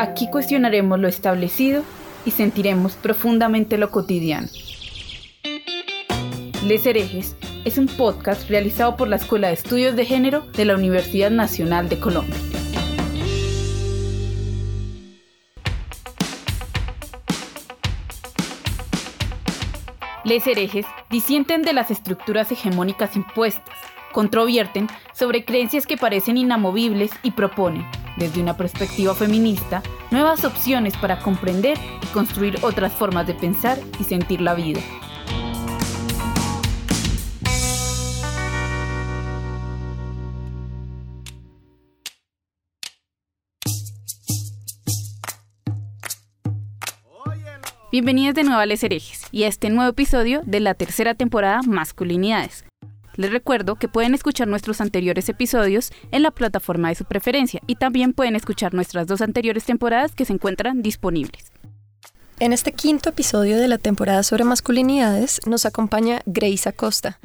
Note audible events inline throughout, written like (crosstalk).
Aquí cuestionaremos lo establecido y sentiremos profundamente lo cotidiano. Les herejes es un podcast realizado por la Escuela de Estudios de Género de la Universidad Nacional de Colombia. Les herejes disienten de las estructuras hegemónicas impuestas, controvierten sobre creencias que parecen inamovibles y proponen, desde una perspectiva feminista, nuevas opciones para comprender y construir otras formas de pensar y sentir la vida. Bienvenidos de nuevo a Les Herejes y a este nuevo episodio de la tercera temporada Masculinidades. Les recuerdo que pueden escuchar nuestros anteriores episodios en la plataforma de su preferencia y también pueden escuchar nuestras dos anteriores temporadas que se encuentran disponibles. En este quinto episodio de la temporada sobre masculinidades nos acompaña Grace Acosta.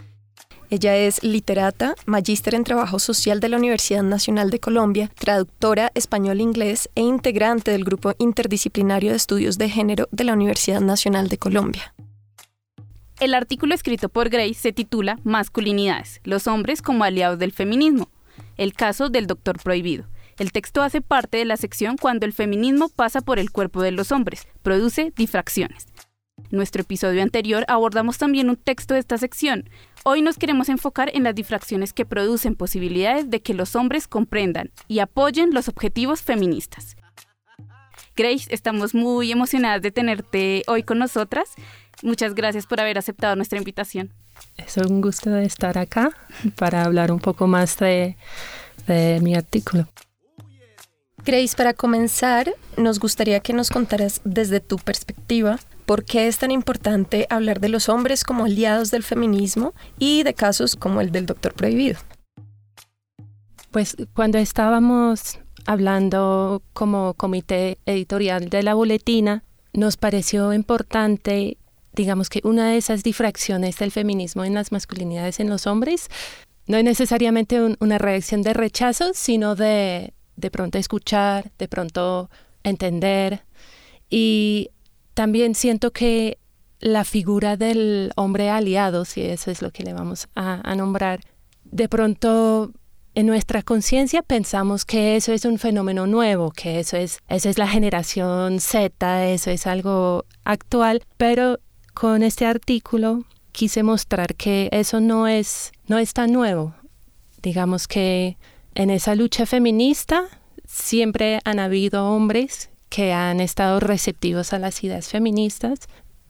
Ella es literata, magíster en trabajo social de la Universidad Nacional de Colombia, traductora español-inglés e integrante del grupo interdisciplinario de estudios de género de la Universidad Nacional de Colombia. El artículo escrito por Grace se titula Masculinidades, los hombres como aliados del feminismo, el caso del doctor prohibido. El texto hace parte de la sección cuando el feminismo pasa por el cuerpo de los hombres, produce difracciones. En nuestro episodio anterior abordamos también un texto de esta sección. Hoy nos queremos enfocar en las difracciones que producen posibilidades de que los hombres comprendan y apoyen los objetivos feministas. Grace, estamos muy emocionadas de tenerte hoy con nosotras. Muchas gracias por haber aceptado nuestra invitación. Es un gusto estar acá para hablar un poco más de, de mi artículo. Grace, para comenzar, nos gustaría que nos contaras desde tu perspectiva por qué es tan importante hablar de los hombres como aliados del feminismo y de casos como el del doctor prohibido. Pues cuando estábamos hablando como comité editorial de la boletina, nos pareció importante, digamos que una de esas difracciones del feminismo en las masculinidades en los hombres no es necesariamente una reacción de rechazo, sino de de pronto escuchar, de pronto entender. Y también siento que la figura del hombre aliado, si eso es lo que le vamos a, nombrar, de pronto en nuestra conciencia pensamos que eso es un fenómeno nuevo, que eso es, eso es la generación Z, eso es algo actual, pero con este artículo quise mostrar que eso no es, no es tan nuevo. Digamos que en esa lucha feminista siempre han habido hombres que han estado receptivos a las ideas feministas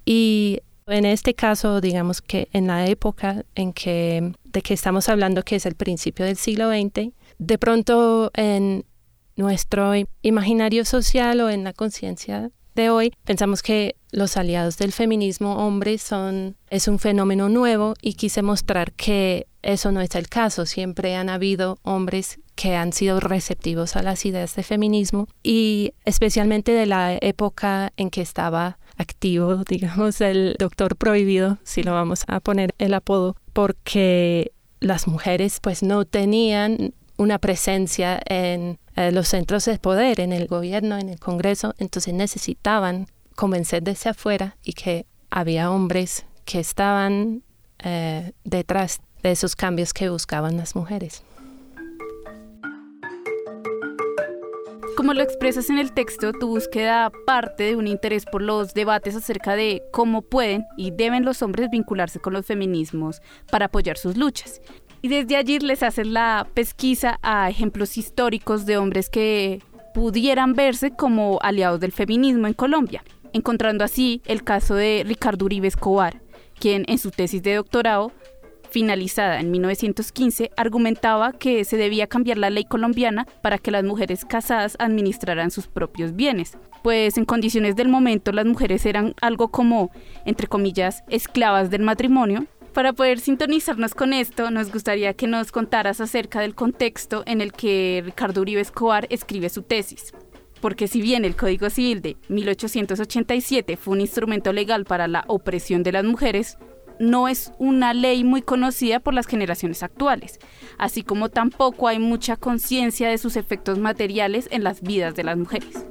y en este caso, digamos que en la época en que de que estamos hablando, que es el principio del siglo XX, de pronto en nuestro imaginario social o en la conciencia de hoy, pensamos que los aliados del feminismo hombres son es un fenómeno nuevo y quise mostrar que eso no es el caso. Siempre han habido hombres que han sido receptivos a las ideas de feminismo y especialmente de la época en que estaba activo, (laughs) digamos, el doctor prohibido, si lo vamos a poner el apodo, porque las mujeres pues no tenían una presencia en los centros de poder, en el gobierno, en el Congreso, entonces necesitaban convencer desde afuera y que había hombres que estaban eh, detrás de esos cambios que buscaban las mujeres. Como lo expresas en el texto, tu búsqueda parte de un interés por los debates acerca de cómo pueden y deben los hombres vincularse con los feminismos para apoyar sus luchas. Y desde allí les haces la pesquisa a ejemplos históricos de hombres que pudieran verse como aliados del feminismo en Colombia, encontrando así el caso de Ricardo Uribe Escobar, quien en su tesis de doctorado finalizada en 1915, argumentaba que se debía cambiar la ley colombiana para que las mujeres casadas administraran sus propios bienes, pues en condiciones del momento las mujeres eran algo como, entre comillas, esclavas del matrimonio. Para poder sintonizarnos con esto, nos gustaría que nos contaras acerca del contexto en el que Ricardo Uribe Escobar escribe su tesis porque si bien el Código Civil de 1887 fue un instrumento legal para la opresión de las mujeres, no es una ley muy conocida por las generaciones actuales, así como tampoco hay mucha conciencia de sus efectos materiales en las vidas de las mujeres.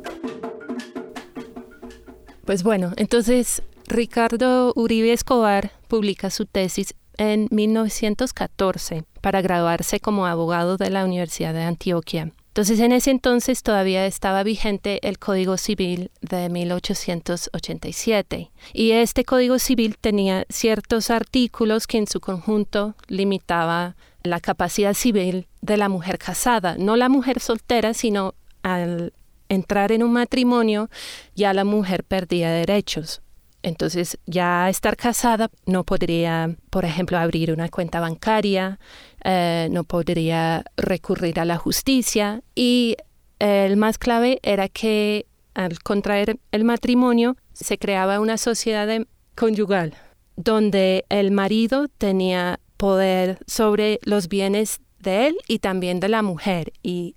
Pues bueno, entonces Ricardo Uribe Escobar publica su tesis en 1914 para graduarse como abogado de la Universidad de Antioquia. Entonces en ese entonces todavía estaba vigente el Código Civil de 1887 y este Código Civil tenía ciertos artículos que en su conjunto limitaba la capacidad civil de la mujer casada, no la mujer soltera, sino al entrar en un matrimonio ya la mujer perdía derechos. Entonces, ya estar casada no podría, por ejemplo, abrir una cuenta bancaria, eh, no podría recurrir a la justicia y el más clave era que al contraer el matrimonio se creaba una sociedad conyugal donde el marido tenía poder sobre los bienes de él y también de la mujer. Y,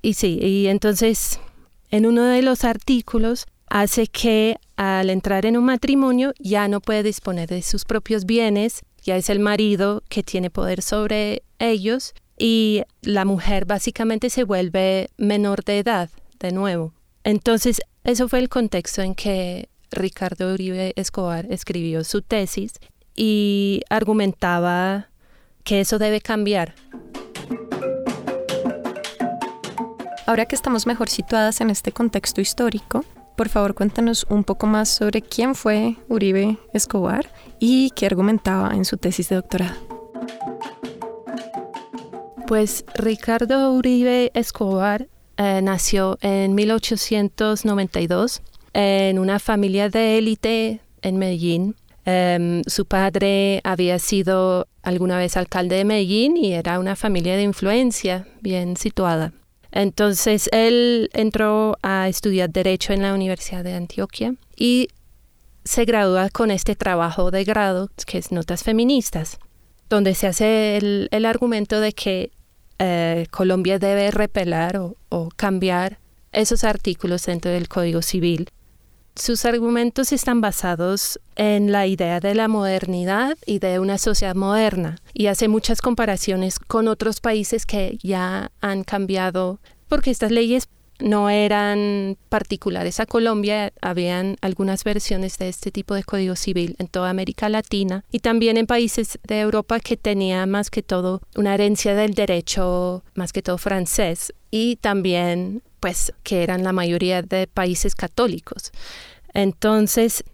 y sí, y entonces en uno de los artículos hace que al entrar en un matrimonio ya no puede disponer de sus propios bienes, ya es el marido que tiene poder sobre ellos y la mujer básicamente se vuelve menor de edad de nuevo. Entonces, eso fue el contexto en que Ricardo Uribe Escobar escribió su tesis y argumentaba que eso debe cambiar. Ahora que estamos mejor situadas en este contexto histórico, por favor, cuéntanos un poco más sobre quién fue Uribe Escobar y qué argumentaba en su tesis de doctorado. Pues Ricardo Uribe Escobar eh, nació en 1892 en una familia de élite en Medellín. Em, su padre había sido alguna vez alcalde de Medellín y era una familia de influencia bien situada. Entonces él entró a estudiar Derecho en la Universidad de Antioquia y se gradúa con este trabajo de grado que es Notas Feministas, donde se hace el, argumento de que eh, Colombia debe repelar o cambiar esos artículos dentro del Código Civil sus argumentos están basados en la idea de la modernidad y de una sociedad moderna y hace muchas comparaciones con otros países que ya han cambiado porque estas leyes no eran particulares. A Colombia, habían algunas versiones de este tipo de código civil en toda América Latina y también en países de Europa que tenían más que todo una herencia del derecho más que todo francés y también pues que eran la mayoría de países católicos. Entonces,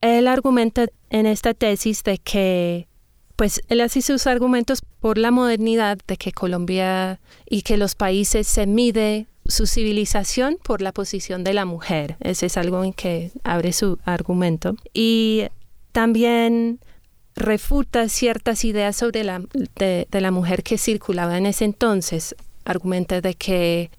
él argumenta en esta tesis de que pues él hace sus argumentos por la modernidad de que Colombia y que los países se mide su civilización por la posición de la mujer. Ese es algo en que abre su argumento. Y también refuta ciertas ideas sobre la, de, de la mujer que circulaba en ese entonces. Argumenta de que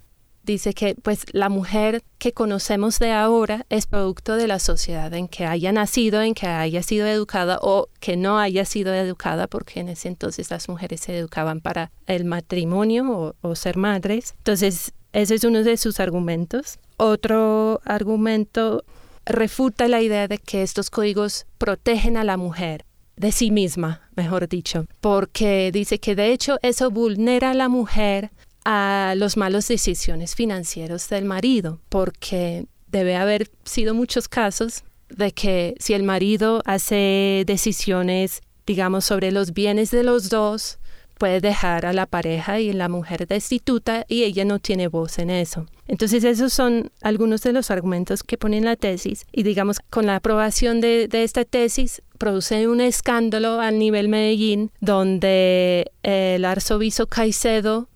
dice que pues la mujer que conocemos de ahora es producto de la sociedad en que haya nacido, en que haya sido educada o que no haya sido educada, porque en ese entonces las mujeres se educaban para el matrimonio o, ser madres. Entonces, ese es uno de sus argumentos. Otro argumento refuta la idea de que estos códigos protegen a la mujer de sí misma, mejor dicho, porque dice que de hecho eso vulnera a la mujer a los malos decisiones financieros del marido, porque debe haber sido muchos casos de que si el marido hace decisiones, digamos, sobre los bienes de los dos, puede dejar a la pareja y la mujer destituta y ella no tiene voz en eso. Entonces esos son algunos de los argumentos que pone en la tesis y digamos con la aprobación de, de esta tesis produce un escándalo a nivel Medellín donde el arzobispo Caicedo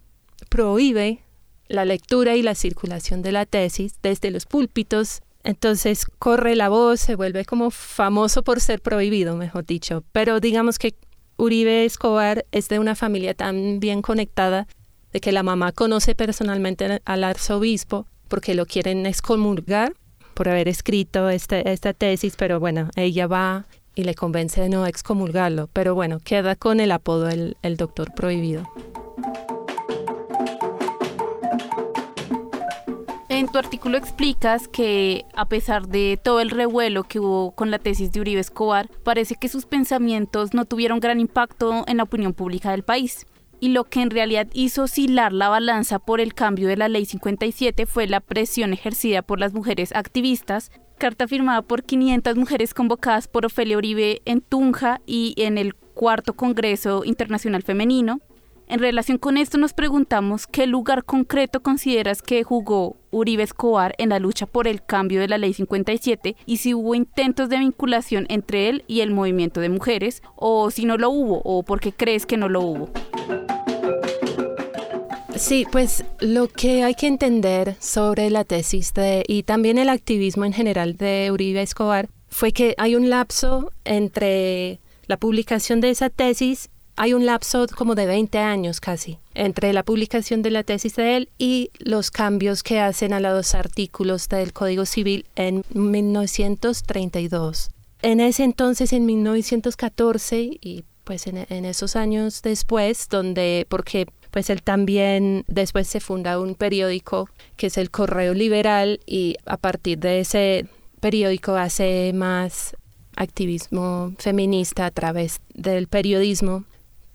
prohíbe la lectura y la circulación de la tesis desde los púlpitos. Entonces corre la voz, se vuelve como famoso por ser prohibido, mejor dicho. Pero digamos que Uribe Escobar es de una familia tan bien conectada de que la mamá conoce personalmente al arzobispo porque lo quieren excomulgar por haber escrito este, esta tesis, pero bueno, ella va y le convence de no excomulgarlo, pero bueno, queda con el apodo el, el doctor prohibido. En tu artículo explicas que a pesar de todo el revuelo que hubo con la tesis de Uribe Escobar, parece que sus pensamientos no tuvieron gran impacto en la opinión pública del país y lo que en realidad hizo oscilar la balanza por el cambio de la Ley 57 fue la presión ejercida por las mujeres activistas, carta firmada por 500 mujeres convocadas por Ofelia Uribe en Tunja y en el cuarto Congreso Internacional Femenino. En relación con esto nos preguntamos qué lugar concreto consideras que jugó Uribe Escobar en la lucha por el cambio de la Ley 57 y si hubo intentos de vinculación entre él y el movimiento de mujeres o si no lo hubo o por qué crees que no lo hubo. Sí, pues lo que hay que entender sobre la tesis y también el activismo en general de Uribe Escobar fue que hay un lapso entre la publicación de esa tesis, hay un lapso como de 20 años casi, entre la publicación de la tesis de él y los cambios que hacen a los artículos del Código Civil en 1932. En ese entonces, en 1914, y pues en, en esos años después, donde, porque pues él también después se funda un periódico que es el Correo Liberal y a partir de ese periódico hace más activismo feminista a través del periodismo.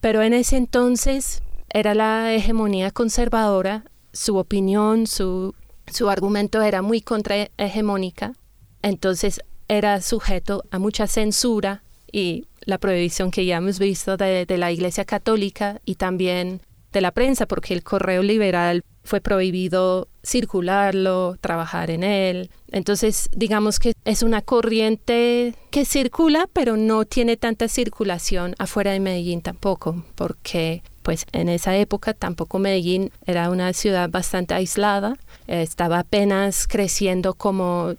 Pero en ese entonces era la hegemonía conservadora, su opinión, su, su argumento era muy contrahegemónica, entonces era sujeto a mucha censura y la prohibición que ya hemos visto de, de la Iglesia Católica y también de la prensa, porque el correo liberal fue prohibido circularlo, trabajar en él. Entonces, digamos que es una corriente que circula, pero no tiene tanta circulación afuera de Medellín tampoco, porque pues en esa época tampoco Medellín era una ciudad bastante aislada, estaba apenas creciendo como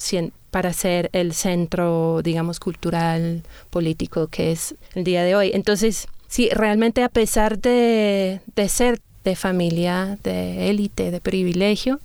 para ser el centro, digamos, cultural, político que es el día de hoy. Entonces, Sí, realmente a pesar de, ser de familia, de élite, de privilegio,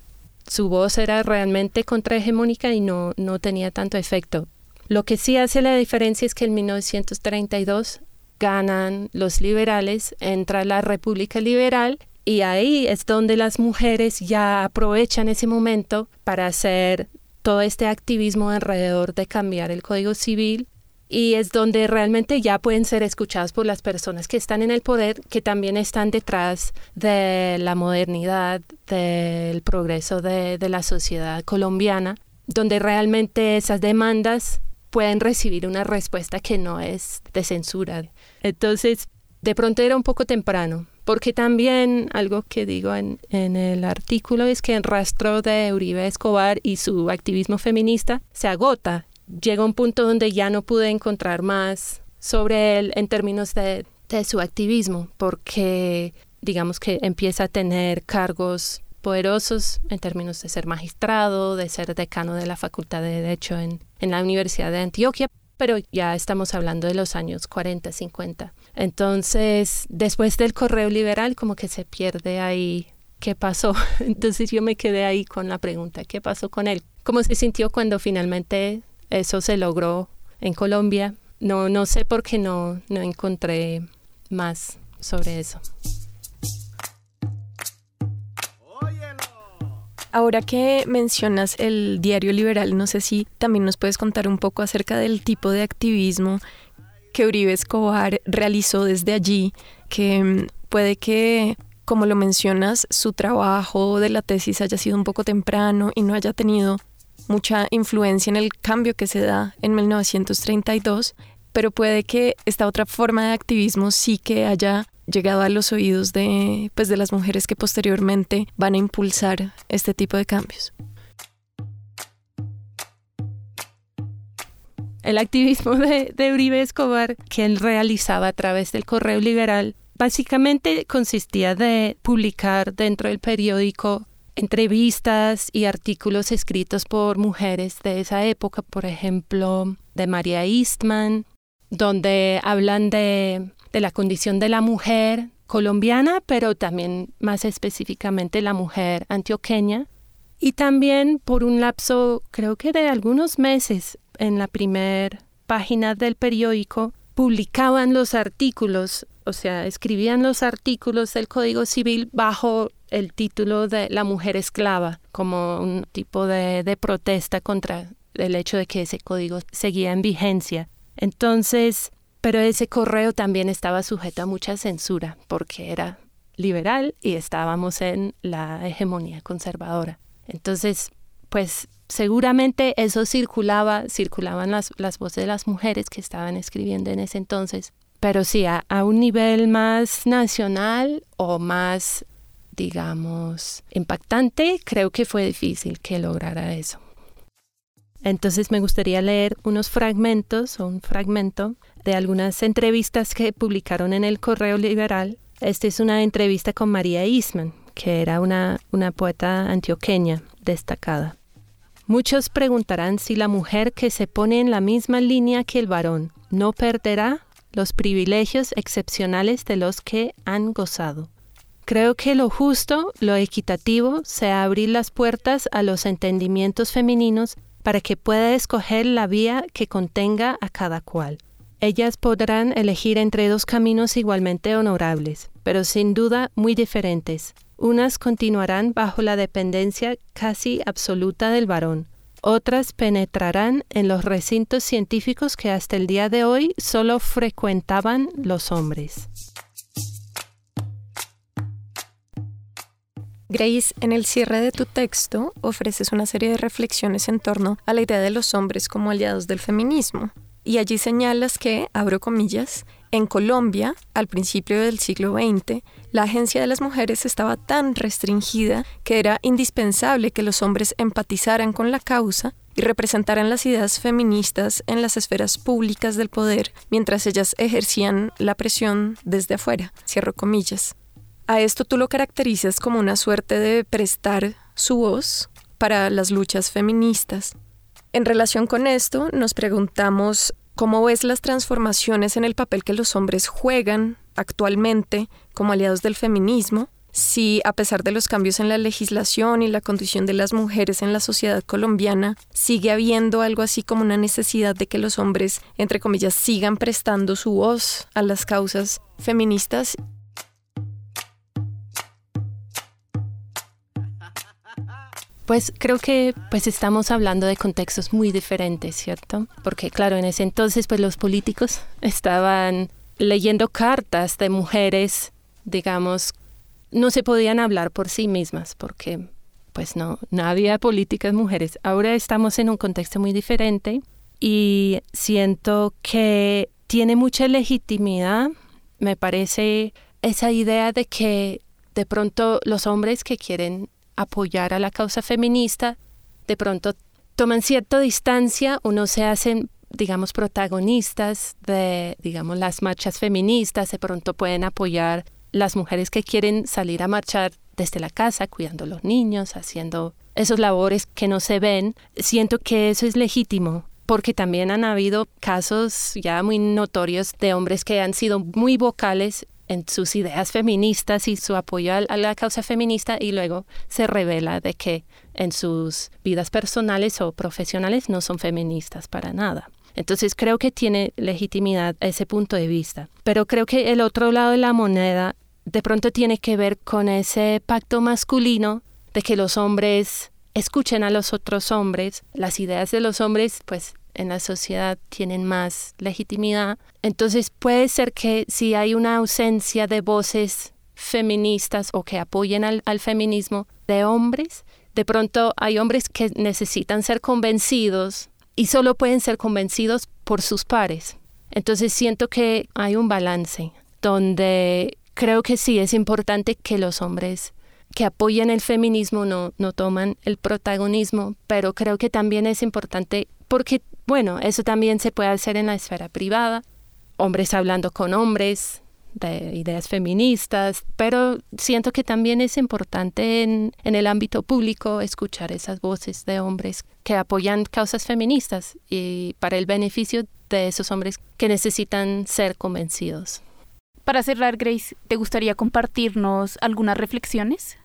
su voz era realmente contrahegemónica y no, no tenía tanto efecto. Lo que sí hace la diferencia es que en 1932 ganan los liberales, entra la República Liberal y ahí es donde las mujeres ya aprovechan ese momento para hacer todo este activismo alrededor de cambiar el Código Civil y es donde realmente ya pueden ser escuchadas por las personas que están en el poder, que también están detrás de la modernidad, del progreso de, la sociedad colombiana, donde realmente esas demandas pueden recibir una respuesta que no es de censura. Entonces, de pronto era un poco temprano, porque también algo que digo en, en, el artículo es que el rastro de Uribe Escobar y su activismo feminista se agota llega un punto donde ya no pude encontrar más sobre él en términos de, su activismo, porque digamos que empieza a tener cargos poderosos en términos de ser magistrado, de ser decano de la Facultad de Derecho en, en la Universidad de Antioquia, pero ya estamos hablando de los años 40, 50. Entonces, después del correo liberal, como que se pierde ahí qué pasó. (laughs) Entonces yo me quedé ahí con la pregunta, ¿qué pasó con él? ¿Cómo se sintió cuando finalmente eso se logró en Colombia. No, no sé por qué no, no encontré más sobre eso. Ahora que mencionas el diario liberal, no sé si también nos puedes contar un poco acerca del tipo de activismo que Uribe Escobar realizó desde allí, que mm, puede que, como lo mencionas, su trabajo de la tesis haya sido un poco temprano y no haya tenido mucha influencia en el cambio que se da en 1932, pero puede que esta otra forma de activismo sí que haya llegado a los oídos de, pues, de las mujeres que posteriormente van a impulsar este tipo de cambios. El activismo de, de Uribe Escobar que él realizaba a través del correo liberal básicamente consistía de publicar dentro del periódico entrevistas y artículos escritos por mujeres de esa época, por ejemplo, de María Eastman, donde hablan de la condición de la mujer colombiana, pero también más específicamente la mujer antioqueña. Y también por un lapso, creo que de algunos meses, en la primera página del periódico, publicaban los artículos, o sea, escribían los artículos del Código Civil bajo el título de la mujer esclava, como un tipo de, de protesta contra el hecho de que ese código seguía en vigencia. Entonces, pero ese correo también estaba sujeto a mucha censura porque era liberal y estábamos en la hegemonía conservadora. Entonces, pues seguramente eso circulaba, circulaban las, las voces de las mujeres que estaban escribiendo en ese entonces, pero sí, a, a un nivel más nacional o más, digamos, impactante, creo que fue difícil que lograra eso. Entonces me gustaría leer unos fragmentos o un fragmento de algunas entrevistas que publicaron en el Correo Liberal. Esta es una entrevista con María Eastman, que era una, una poeta antioqueña destacada. Muchos preguntarán si la mujer que se pone en la misma línea que el varón no perderá los privilegios excepcionales de los que han gozado. Creo que lo justo, lo equitativo, sea abrir las puertas a los entendimientos femeninos para que pueda escoger la vía que contenga a cada cual. Ellas podrán elegir entre dos caminos igualmente honorables, pero sin duda muy diferentes. Unas continuarán bajo la dependencia casi absoluta del varón, otras penetrarán en los recintos científicos que hasta el día de hoy solo frecuentaban los hombres. Grace, en el cierre de tu texto ofreces una serie de reflexiones en torno a la idea de los hombres como aliados del feminismo. Y allí señalas que, abro comillas, en Colombia, al principio del siglo XX, la agencia de las mujeres estaba tan restringida que era indispensable que los hombres empatizaran con la causa y representaran las ideas feministas en las esferas públicas del poder mientras ellas ejercían la presión desde afuera. Cierro comillas. A esto tú lo caracterizas como una suerte de prestar su voz para las luchas feministas. En relación con esto, nos preguntamos cómo ves las transformaciones en el papel que los hombres juegan actualmente como aliados del feminismo, si a pesar de los cambios en la legislación y la condición de las mujeres en la sociedad colombiana, sigue habiendo algo así como una necesidad de que los hombres, entre comillas, sigan prestando su voz a las causas feministas Pues creo que pues estamos hablando de contextos muy diferentes, ¿cierto? Porque claro, en ese entonces pues los políticos estaban leyendo cartas de mujeres, digamos, no se podían hablar por sí mismas porque pues no, no había políticas mujeres. Ahora estamos en un contexto muy diferente y siento que tiene mucha legitimidad, me parece esa idea de que de pronto los hombres que quieren apoyar a la causa feminista, de pronto toman cierta distancia o no se hacen digamos, protagonistas de, digamos, las marchas feministas, de pronto pueden apoyar las mujeres que quieren salir a marchar desde la casa, cuidando a los niños, haciendo esos labores que no se ven. Siento que eso es legítimo, porque también han habido casos ya muy notorios de hombres que han sido muy vocales en sus ideas feministas y su apoyo a la causa feminista y luego se revela de que en sus vidas personales o profesionales no son feministas para nada. Entonces creo que tiene legitimidad ese punto de vista. Pero creo que el otro lado de la moneda de pronto tiene que ver con ese pacto masculino de que los hombres escuchen a los otros hombres, las ideas de los hombres pues en la sociedad tienen más legitimidad. Entonces puede ser que si hay una ausencia de voces feministas o que apoyen al, feminismo de hombres, de pronto hay hombres que necesitan ser convencidos y solo pueden ser convencidos por sus pares. Entonces siento que hay un balance donde creo que sí es importante que los hombres que apoyan el feminismo no, no toman el protagonismo, pero creo que también es importante porque bueno, eso también se puede hacer en la esfera privada, hombres hablando con hombres de ideas feministas, pero siento que también es importante en, en el ámbito público escuchar esas voces de hombres que apoyan causas feministas y para el beneficio de esos hombres que necesitan ser convencidos. Para cerrar, Grace, ¿te gustaría compartirnos algunas reflexiones?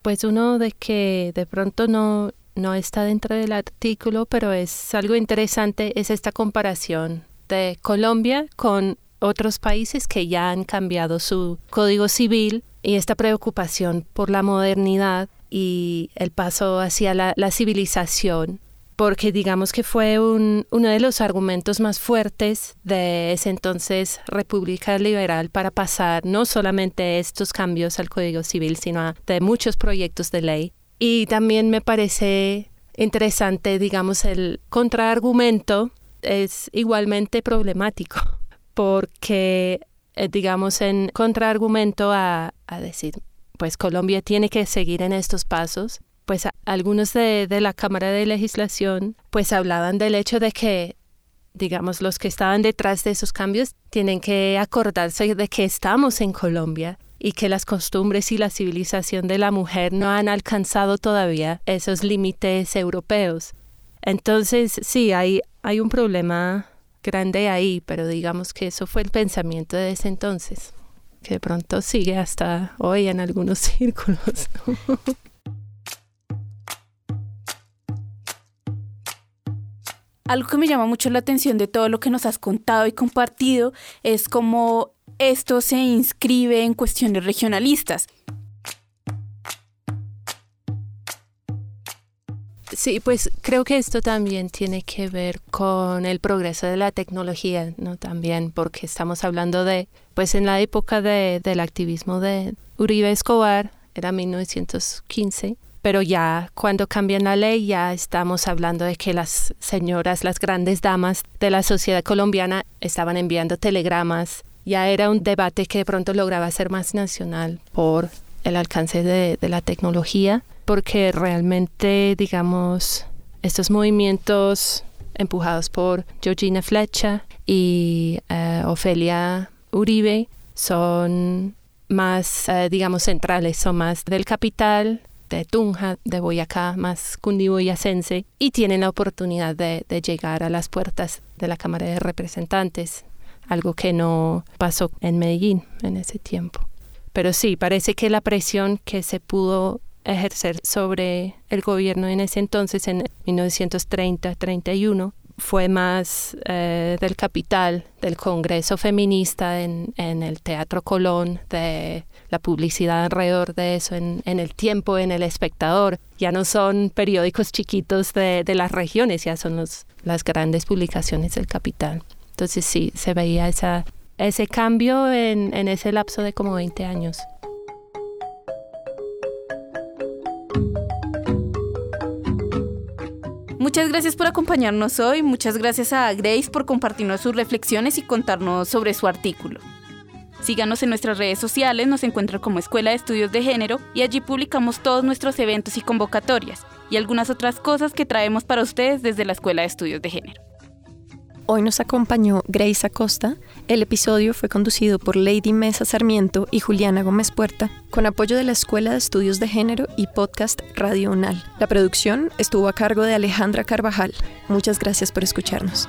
Pues uno de que de pronto no, no está dentro del artículo, pero es algo interesante, es esta comparación de Colombia con otros países que ya han cambiado su código civil y esta preocupación por la modernidad y el paso hacia la, civilización, porque digamos que fue uno de los argumentos más fuertes de ese entonces República Liberal para pasar no solamente estos cambios al Código Civil, sino de muchos proyectos de ley. Y también me parece interesante, digamos, el contraargumento es igualmente problemático, porque, eh, digamos, en contraargumento a, a decir, pues Colombia tiene que seguir en estos pasos, pues algunos de, la Cámara de Legislación pues hablaban del hecho de que digamos los que estaban detrás de esos cambios tienen que acordarse de que estamos en Colombia y que las costumbres y la civilización de la mujer no han alcanzado todavía esos límites europeos. Entonces, sí, hay, hay un problema grande ahí, pero digamos que eso fue el pensamiento de ese entonces que de pronto sigue hasta hoy en algunos (laughs) círculos. (laughs) Algo que me llama mucho la atención de todo lo que nos has contado y compartido es cómo esto se inscribe en cuestiones regionalistas. Sí, pues creo que esto también tiene que ver con el progreso de la tecnología, ¿no? También porque estamos hablando de, pues en la época de, del activismo de Uribe Escobar, era 1915, pero ya cuando cambian la ley ya estamos hablando de que las señoras, las grandes damas de la sociedad colombiana estaban enviando telegramas. Ya era un debate que de pronto lograba ser más nacional por el alcance de, de la tecnología porque realmente, digamos, estos movimientos empujados por Georgina Flecha y eh, Ofelia Uribe son más, eh, digamos, centrales, son más del capital, de Tunja, de Boyacá, más cundiboyacense, y tienen la oportunidad de, de llegar a las puertas de la Cámara de Representantes, algo que no pasó en Medellín en ese tiempo. Pero sí, parece que la presión que se pudo ejercer sobre el gobierno en ese entonces, en 1930-31, fue más eh, del capital, del Congreso Feminista en, el Teatro Colón, de la publicidad alrededor de eso en, el tiempo, en el espectador. Ya no son periódicos chiquitos de, las regiones, ya son las grandes publicaciones del capital. Entonces sí, se veía esa, ese cambio en, en ese lapso de como 20 años. Muchas gracias por acompañarnos hoy, muchas gracias a Grace por compartirnos sus reflexiones y contarnos sobre su artículo. Síganos en nuestras redes sociales, nos encuentran como Escuela de Estudios de Género y allí publicamos todos nuestros eventos y convocatorias y algunas otras cosas que traemos para ustedes desde la Escuela de Estudios de Género. Hoy nos acompañó Grace Acosta. El episodio fue conducido por Lady Mesa Sarmiento y Juliana Gómez Puerta, con apoyo de la Escuela de Estudios de Género y podcast Radio UNAL. La producción estuvo a cargo de Alejandra Carvajal. Muchas gracias por escucharnos.